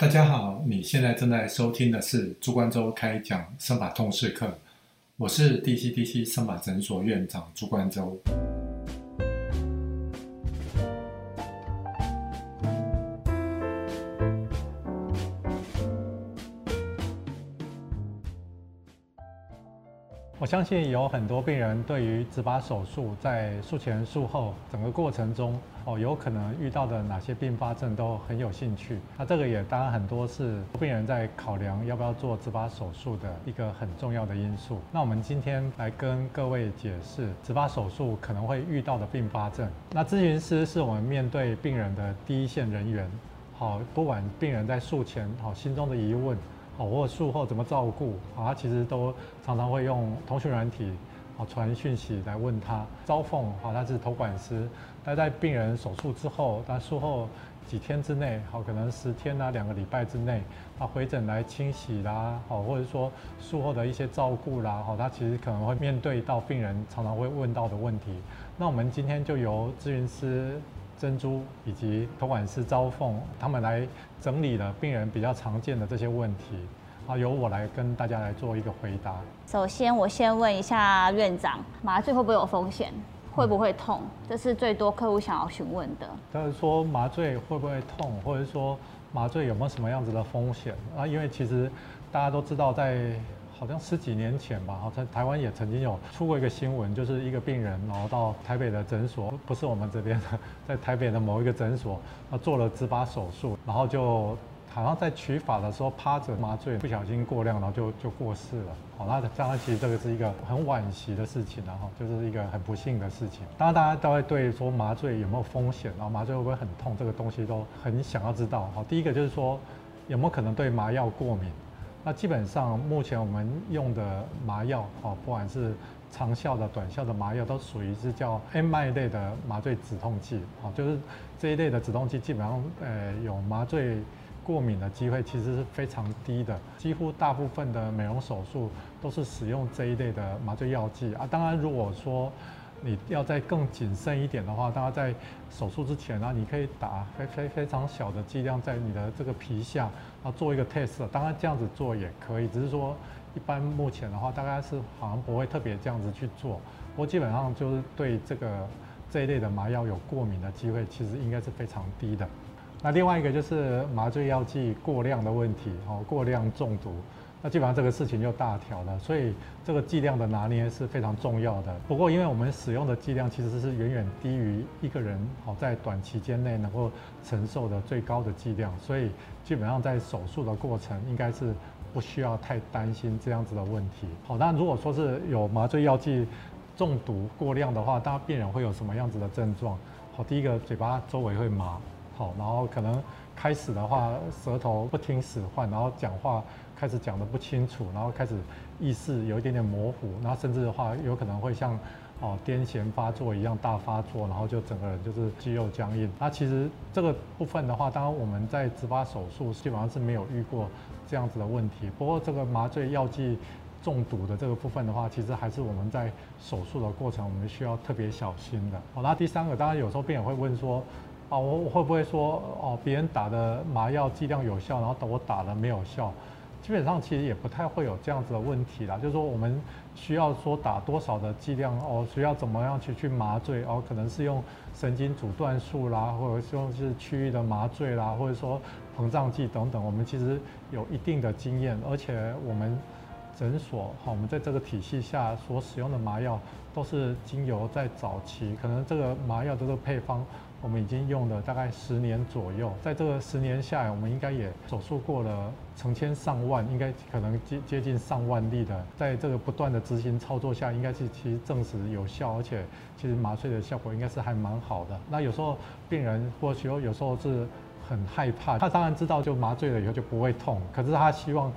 大家好，你现在正在收听的是朱观周开讲生法通识课，我是 DCDC 生法诊所院长朱观周。相信有很多病人对于植拔手术在术前术后整个过程中哦，有可能遇到的哪些并发症都很有兴趣。那这个也当然很多是病人在考量要不要做植拔手术的一个很重要的因素。那我们今天来跟各位解释植拔手术可能会遇到的并发症。那咨询师是我们面对病人的第一线人员，好，不管病人在术前好心中的疑问。哦，或术后怎么照顾？啊，他其实都常常会用通讯软体，哦，传讯息来问他。招凤，好，他是头管师，待在病人手术之后，他术后几天之内，好，可能十天啊，两个礼拜之内，他回诊来清洗啦，好，或者说术后的一些照顾啦，好，他其实可能会面对到病人常常会问到的问题。那我们今天就由咨询师。珍珠以及托管师招凤，他们来整理了病人比较常见的这些问题，啊，由我来跟大家来做一个回答。首先，我先问一下院长，麻醉会不会有风险？会不会痛？这是最多客户想要询问的。他是说麻醉会不会痛，或者说麻醉有没有什么样子的风险？啊，因为其实大家都知道在。好像十几年前吧，好在台湾也曾经有出过一个新闻，就是一个病人，然后到台北的诊所，不是我们这边的，在台北的某一个诊所，他做了植拔手术，然后就好像在取法的时候趴着麻醉，不小心过量，然后就就过世了。好，那当然其实这个是一个很惋惜的事情，然后就是一个很不幸的事情。当然大家都会对说麻醉有没有风险，然后麻醉会不会很痛，这个东西都很想要知道。好，第一个就是说有没有可能对麻药过敏。那基本上，目前我们用的麻药，哦，不管是长效的、短效的麻药，都属于是叫 M I 类的麻醉止痛剂，哦，就是这一类的止痛剂，基本上，呃，有麻醉过敏的机会其实是非常低的，几乎大部分的美容手术都是使用这一类的麻醉药剂啊。当然，如果说你要再更谨慎一点的话，大家在手术之前呢，你可以打非非非常小的剂量在你的这个皮下，然后做一个 test。当然这样子做也可以，只是说一般目前的话，大概是好像不会特别这样子去做。不过基本上就是对这个这一类的麻药有过敏的机会，其实应该是非常低的。那另外一个就是麻醉药剂过量的问题，哦，过量中毒。那基本上这个事情就大条了，所以这个剂量的拿捏是非常重要的。不过，因为我们使用的剂量其实是远远低于一个人好在短期间内能够承受的最高的剂量，所以基本上在手术的过程应该是不需要太担心这样子的问题。好，那如果说是有麻醉药剂中毒过量的话，那病人会有什么样子的症状？好，第一个嘴巴周围会麻，好，然后可能开始的话舌头不听使唤，然后讲话。开始讲的不清楚，然后开始意识有一点点模糊，然后甚至的话有可能会像哦癫痫发作一样大发作，然后就整个人就是肌肉僵硬。那其实这个部分的话，当然我们在植发手术基本上是没有遇过这样子的问题。不过这个麻醉药剂中毒的这个部分的话，其实还是我们在手术的过程我们需要特别小心的。好，那第三个，当然有时候病人会问说，啊，我我会不会说哦别人打的麻药剂量有效，然后我打了没有效？基本上其实也不太会有这样子的问题啦，就是说我们需要说打多少的剂量哦，需要怎么样去去麻醉哦，可能是用神经阻断术啦，或者说是区域的麻醉啦，或者说膨胀剂等等，我们其实有一定的经验，而且我们诊所哈，我们在这个体系下所使用的麻药都是经由在早期，可能这个麻药的这个配方。我们已经用了大概十年左右，在这个十年下来，我们应该也手术过了成千上万，应该可能接接近上万例的，在这个不断的执行操作下，应该是其实证实有效，而且其实麻醉的效果应该是还蛮好的。那有时候病人或许有时候是很害怕，他当然知道就麻醉了以后就不会痛，可是他希望。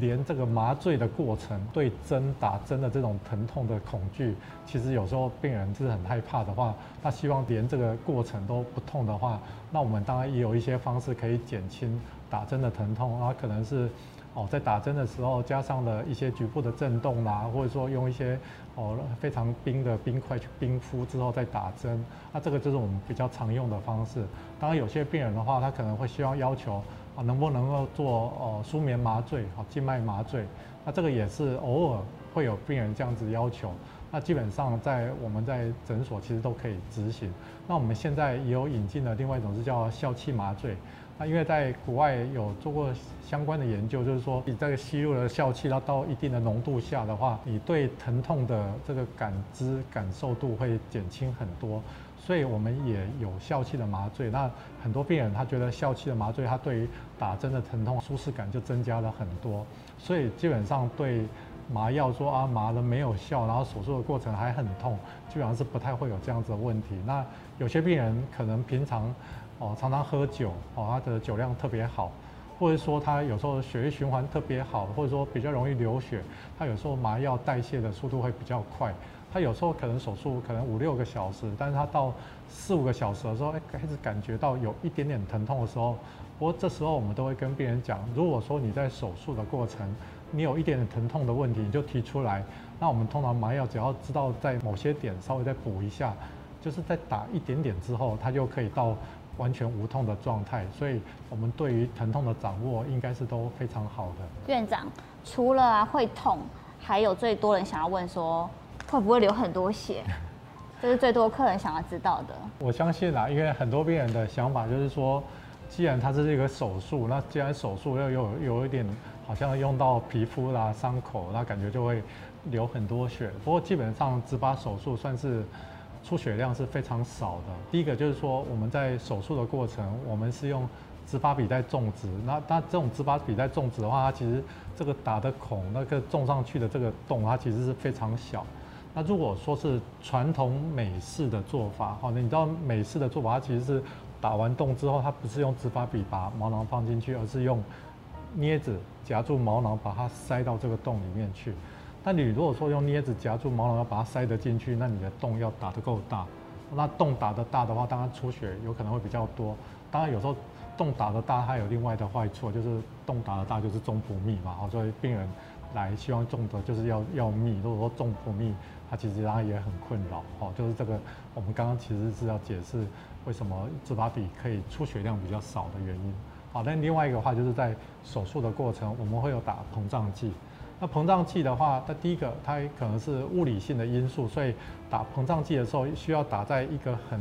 连这个麻醉的过程，对针打针的这种疼痛的恐惧，其实有时候病人是很害怕的话，他希望连这个过程都不痛的话，那我们当然也有一些方式可以减轻打针的疼痛，然后可能是哦在打针的时候加上了一些局部的震动啦，或者说用一些哦非常冰的冰块去冰敷之后再打针，那这个就是我们比较常用的方式。当然有些病人的话，他可能会希望要求。啊，能不能够做哦舒眠麻醉啊，静脉麻醉？那这个也是偶尔会有病人这样子要求。那基本上在我们在诊所其实都可以执行。那我们现在也有引进的另外一种是叫笑气麻醉。那因为在国外有做过相关的研究，就是说你这个吸入的笑气，它到一定的浓度下的话，你对疼痛的这个感知感受度会减轻很多。所以我们也有笑气的麻醉。那很多病人他觉得笑气的麻醉，他对于打针的疼痛舒适感就增加了很多。所以基本上对。麻药说啊麻了没有效，然后手术的过程还很痛，基本上是不太会有这样子的问题。那有些病人可能平常哦常常喝酒哦，他的酒量特别好，或者说他有时候血液循环特别好，或者说比较容易流血，他有时候麻药代谢的速度会比较快。他有时候可能手术可能五六个小时，但是他到四五个小时的时候，哎开始感觉到有一点点疼痛的时候，不过这时候我们都会跟病人讲，如果说你在手术的过程，你有一点点疼痛的问题，你就提出来。那我们通常麻药只要知道在某些点稍微再补一下，就是在打一点点之后，它就可以到完全无痛的状态。所以，我们对于疼痛的掌握应该是都非常好的。院长，除了啊会痛，还有最多人想要问说，会不会流很多血？这是最多客人想要知道的。我相信啊，因为很多病人的想法就是说，既然它是一个手术，那既然手术又有有一点。好像用到皮肤啦、伤口，那感觉就会流很多血。不过基本上植疤手术算是出血量是非常少的。第一个就是说我们在手术的过程，我们是用植发笔在种植。那那这种植发笔在种植的话，它其实这个打的孔，那个种上去的这个洞，它其实是非常小。那如果说是传统美式的做法，哈，你知道美式的做法，它其实是打完洞之后，它不是用植发笔把毛囊放进去，而是用镊子。夹住毛囊，把它塞到这个洞里面去。那你如果说用镊子夹住毛囊，要把它塞得进去，那你的洞要打得够大。那洞打得大的话，当然出血有可能会比较多。当然有时候洞打得大，它有另外的坏处，就是洞打得大就是中不密嘛。好，所以病人来希望种的就是要要密。如果说种不密，它其实它也很困扰。哦，就是这个我们刚刚其实是要解释为什么这把笔可以出血量比较少的原因。好，但另外一个话就是在手术的过程，我们会有打膨胀剂。那膨胀剂的话，它第一个它可能是物理性的因素，所以打膨胀剂的时候需要打在一个很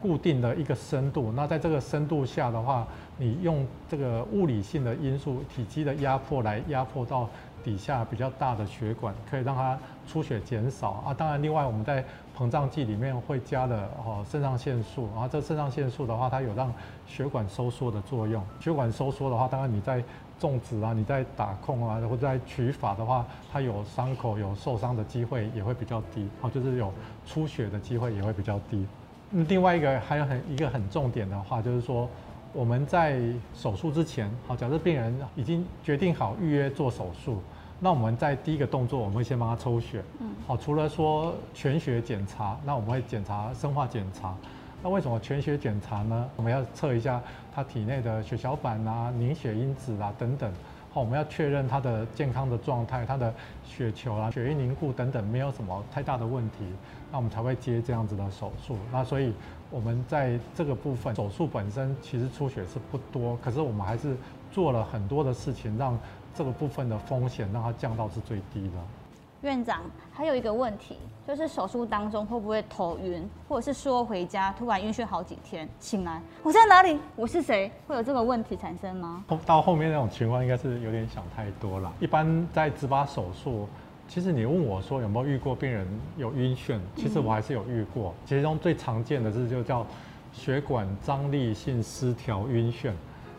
固定的一个深度。那在这个深度下的话，你用这个物理性的因素，体积的压迫来压迫到底下比较大的血管，可以让它出血减少啊。当然，另外我们在膨胀剂里面会加了哦肾上腺素，然后这肾上腺素的话，它有让血管收缩的作用。血管收缩的话，当然你在种植啊，你在打控啊，或者在取法的话，它有伤口有受伤的机会也会比较低，好，就是有出血的机会也会比较低。另外一个还有很一个很重点的话，就是说我们在手术之前，好，假设病人已经决定好预约做手术。那我们在第一个动作，我们会先帮他抽血。嗯，好，除了说全血检查，那我们会检查生化检查。那为什么全血检查呢？我们要测一下他体内的血小板啊、凝血因子啊等等。好，我们要确认他的健康的状态，他的血球啊、血液凝固等等没有什么太大的问题，那我们才会接这样子的手术。那所以我们在这个部分，手术本身其实出血是不多，可是我们还是做了很多的事情让。这个部分的风险让它降到是最低的。院长还有一个问题，就是手术当中会不会头晕，或者是说回家突然晕眩好几天，醒来我在哪里，我是谁，会有这个问题产生吗？到后面那种情况应该是有点想太多了。一般在植疤手术，其实你问我说有没有遇过病人有晕眩，其实我还是有遇过。其中最常见的是就叫血管张力性失调晕眩。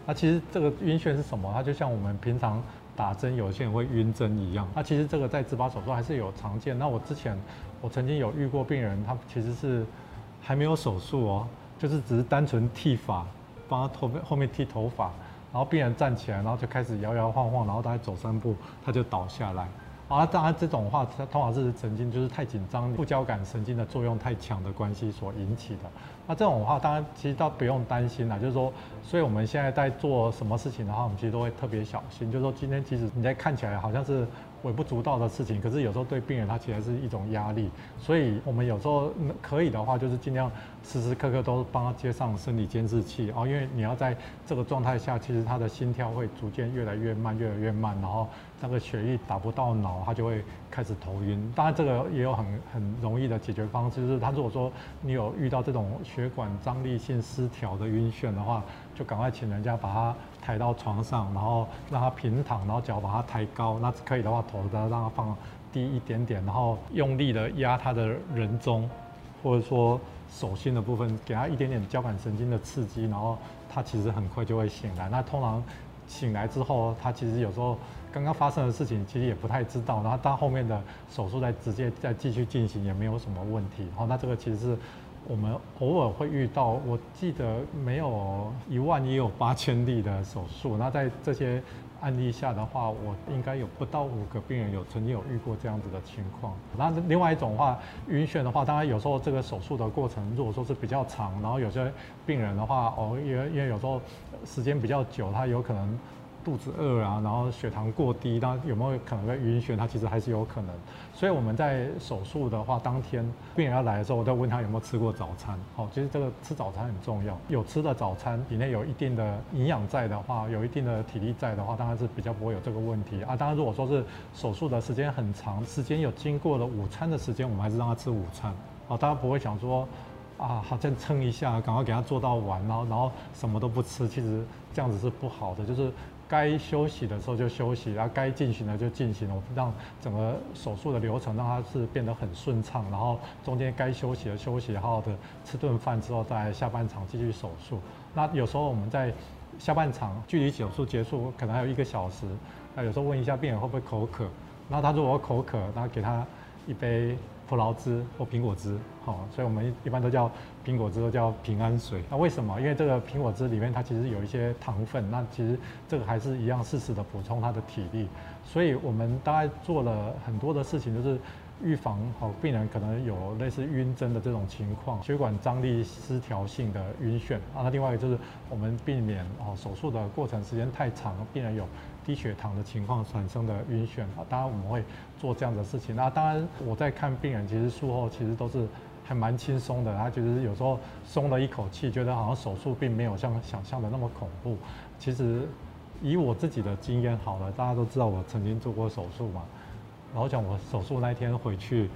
那其实这个晕眩是什么？它就像我们平常。打针有些人会晕针一样，那其实这个在植发手术还是有常见。那我之前我曾经有遇过病人，他其实是还没有手术哦，就是只是单纯剃发，帮他头后面剃头发，然后病人站起来，然后就开始摇摇晃晃，然后大概走三步他就倒下来。啊，当然这种话，它通常是神经就是太紧张，副交感神经的作用太强的关系所引起的。那这种话，当然其实倒不用担心啦，就是说，所以我们现在在做什么事情的话，我们其实都会特别小心。就是说，今天其实你在看起来好像是微不足道的事情，可是有时候对病人他其实是一种压力。所以我们有时候可以的话，就是尽量时时刻刻都帮他接上生理监视器哦，因为你要在这个状态下，其实他的心跳会逐渐越来越慢，越来越慢，然后那个血液打不到脑，他就会开始头晕。当然，这个也有很很容易的解决方式，就是他如果说你有遇到这种血管张力性失调的晕眩的话，就赶快请人家把他抬到床上，然后让他平躺，然后脚把他抬高。那可以的话，头的让他放低一点点，然后用力的压他的人中，或者说手心的部分，给他一点点交感神经的刺激，然后他其实很快就会醒来。那通常醒来之后，他其实有时候刚刚发生的事情其实也不太知道，然后到后面的手术再直接再继续进行也没有什么问题。好，那这个其实是。我们偶尔会遇到，我记得没有一万也有八千例的手术。那在这些案例下的话，我应该有不到五个病人有曾经有遇过这样子的情况。那另外一种话，晕眩的话，当然有时候这个手术的过程如果说是比较长，然后有些病人的话，哦，因为因为有时候时间比较久，他有可能。肚子饿啊，然后血糖过低，那有没有可能会晕眩？它其实还是有可能。所以我们在手术的话，当天病人要来的时候，我都问他有没有吃过早餐。好，其实这个吃早餐很重要。有吃的早餐，体内有一定的营养在的话，有一定的体力在的话，当然是比较不会有这个问题啊。当然，如果说是手术的时间很长，时间有经过了午餐的时间，我们还是让他吃午餐。好，大家不会想说啊，好像撑一下，赶快给他做到完，然后然后什么都不吃，其实这样子是不好的，就是。该休息的时候就休息，然后该进行的就进行，我让整个手术的流程让它是变得很顺畅，然后中间该休息的休息，好好的吃顿饭之后，再下半场继续手术。那有时候我们在下半场距离手术结束可能还有一个小时，那有时候问一下病人会不会口渴，那他如果口渴，那给他一杯。葡萄汁或苹果汁，好，所以我们一般都叫苹果汁，都叫平安水。那为什么？因为这个苹果汁里面它其实有一些糖分，那其实这个还是一样适时的补充它的体力。所以我们大概做了很多的事情，就是预防好病人可能有类似晕针的这种情况，血管张力失调性的晕眩。啊，那另外一个就是我们避免哦手术的过程时间太长，病人有。低血糖的情况产生的晕眩啊，当然我们会做这样的事情。那当然我在看病人，其实术后其实都是还蛮轻松的。他就是有时候松了一口气，觉得好像手术并没有像想象的那么恐怖。其实以我自己的经验好了，大家都知道我曾经做过手术嘛。然后讲我手术那天回去，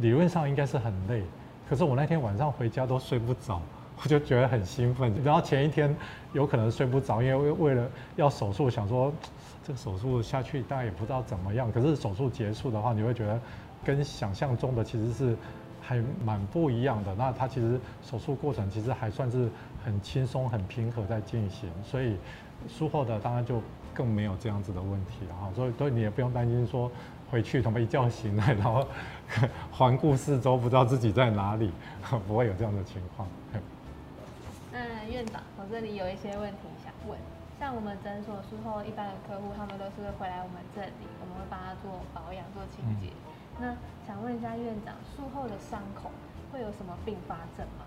理论上应该是很累，可是我那天晚上回家都睡不着。我就觉得很兴奋，然后前一天有可能睡不着，因为为了要手术，想说 这个手术下去大概也不知道怎么样。可是手术结束的话，你会觉得跟想象中的其实是还蛮不一样的。那他其实手术过程其实还算是很轻松、很平和在进行，所以术后的当然就更没有这样子的问题了哈。所以所以你也不用担心说回去怎么一觉醒来，然后 环顾四周不知道自己在哪里，不会有这样的情况。那院长，我这里有一些问题想问。像我们诊所术后，一般的客户他们都是会回来我们这里，我们会帮他做保养、做清洁。那想问一下院长，术后的伤口会有什么并发症吗？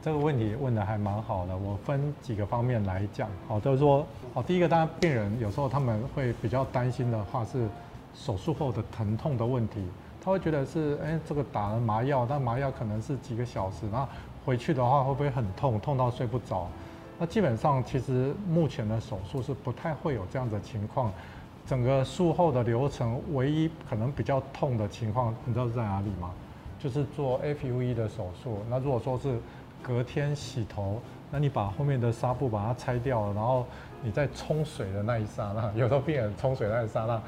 这个问题问的还蛮好的，我分几个方面来讲。好，就是说，好，第一个，当然病人有时候他们会比较担心的话是手术后的疼痛的问题，他会觉得是，哎，这个打了麻药，但麻药可能是几个小时，那回去的话会不会很痛，痛到睡不着？那基本上其实目前的手术是不太会有这样的情况。整个术后的流程，唯一可能比较痛的情况，你知道是在哪里吗？就是做 FUE 的手术。那如果说是隔天洗头，那你把后面的纱布把它拆掉了，然后你在冲水的那一刹那，有时候病人冲水那一刹那，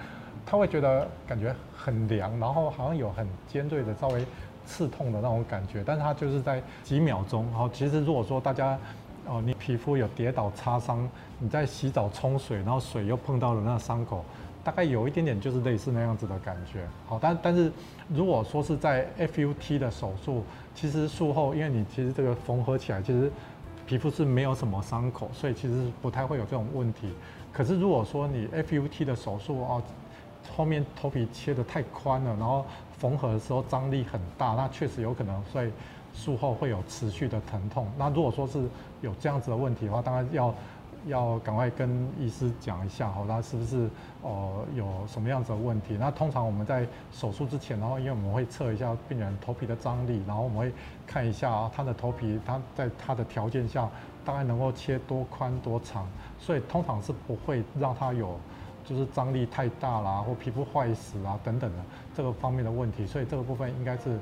他会觉得感觉很凉，然后好像有很尖锐的稍微。刺痛的那种感觉，但是它就是在几秒钟。然后其实如果说大家，哦，你皮肤有跌倒擦伤，你在洗澡冲水，然后水又碰到了那伤口，大概有一点点就是类似那样子的感觉。好，但但是如果说是在 FUT 的手术，其实术后因为你其实这个缝合起来，其实皮肤是没有什么伤口，所以其实不太会有这种问题。可是如果说你 FUT 的手术哦。后面头皮切得太宽了，然后缝合的时候张力很大，那确实有可能会术后会有持续的疼痛。那如果说是有这样子的问题的话，当然要 要赶快跟医师讲一下，好，那是不是哦有什么样子的问题？那通常我们在手术之前，然后因为我们会测一下病人头皮的张力，然后我们会看一下他的头皮，他在他的条件下大概能够切多宽多长，所以通常是不会让他有就是张力太大啦，或皮肤坏死啊等等的这个方面的问题，所以这个部分应该是。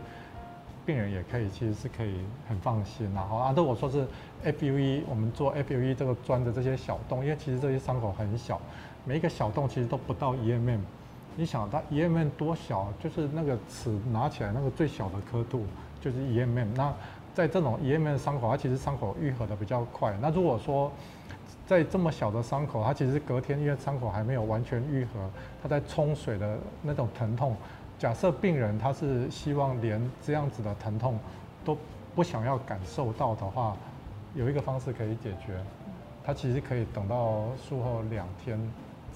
病人也可以，其实是可以很放心啦。好啊，如果说是 FUE，我们做 FUE 这个钻的这些小洞，因为其实这些伤口很小，每一个小洞其实都不到一 mm。你想它一 mm 多小，就是那个尺拿起来那个最小的刻度就是一 mm。那在这种一 mm 的伤口，它其实伤口愈合的比较快。那如果说在这么小的伤口，它其实隔天因为伤口还没有完全愈合，它在冲水的那种疼痛。假设病人他是希望连这样子的疼痛都不想要感受到的话，有一个方式可以解决，他其实可以等到术后两天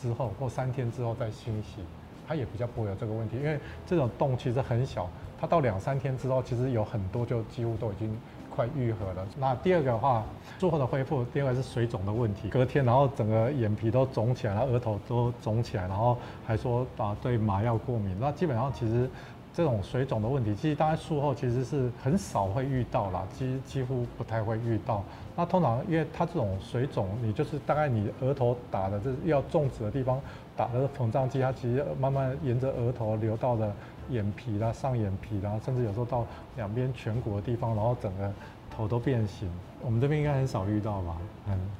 之后或三天之后再清洗，他也比较不会有这个问题，因为这种洞其实很小，它到两三天之后其实有很多就几乎都已经。快愈合了。那第二个的话，术后的恢复，第二个是水肿的问题。隔天，然后整个眼皮都肿起来，然后额头都肿起来，然后还说啊对麻药过敏。那基本上其实这种水肿的问题，其实大概术后其实是很少会遇到啦，几几乎不太会遇到。那通常因为它这种水肿，你就是大概你额头打的这要种植的地方打的膨胀剂，它其实慢慢沿着额头流到了。眼皮啦，上眼皮啦，甚至有时候到两边颧骨的地方，然后整个头都变形。我们这边应该很少遇到吧？嗯，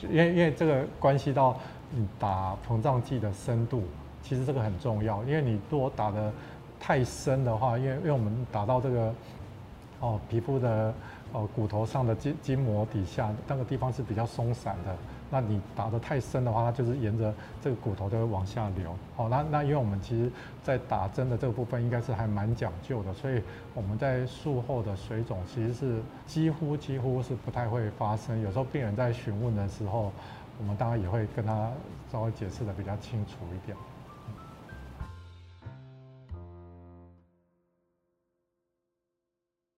对，因为因为这个关系到你打膨胀剂的深度，其实这个很重要。因为你如果打的太深的话，因为因为我们打到这个哦皮肤的哦骨头上的筋筋膜底下那个地方是比较松散的。那你打得太深的话，它就是沿着这个骨头就会往下流。好，那那因为我们其实，在打针的这个部分应该是还蛮讲究的，所以我们在术后的水肿其实是几乎几乎是不太会发生。有时候病人在询问的时候，我们当然也会跟他稍微解释的比较清楚一点。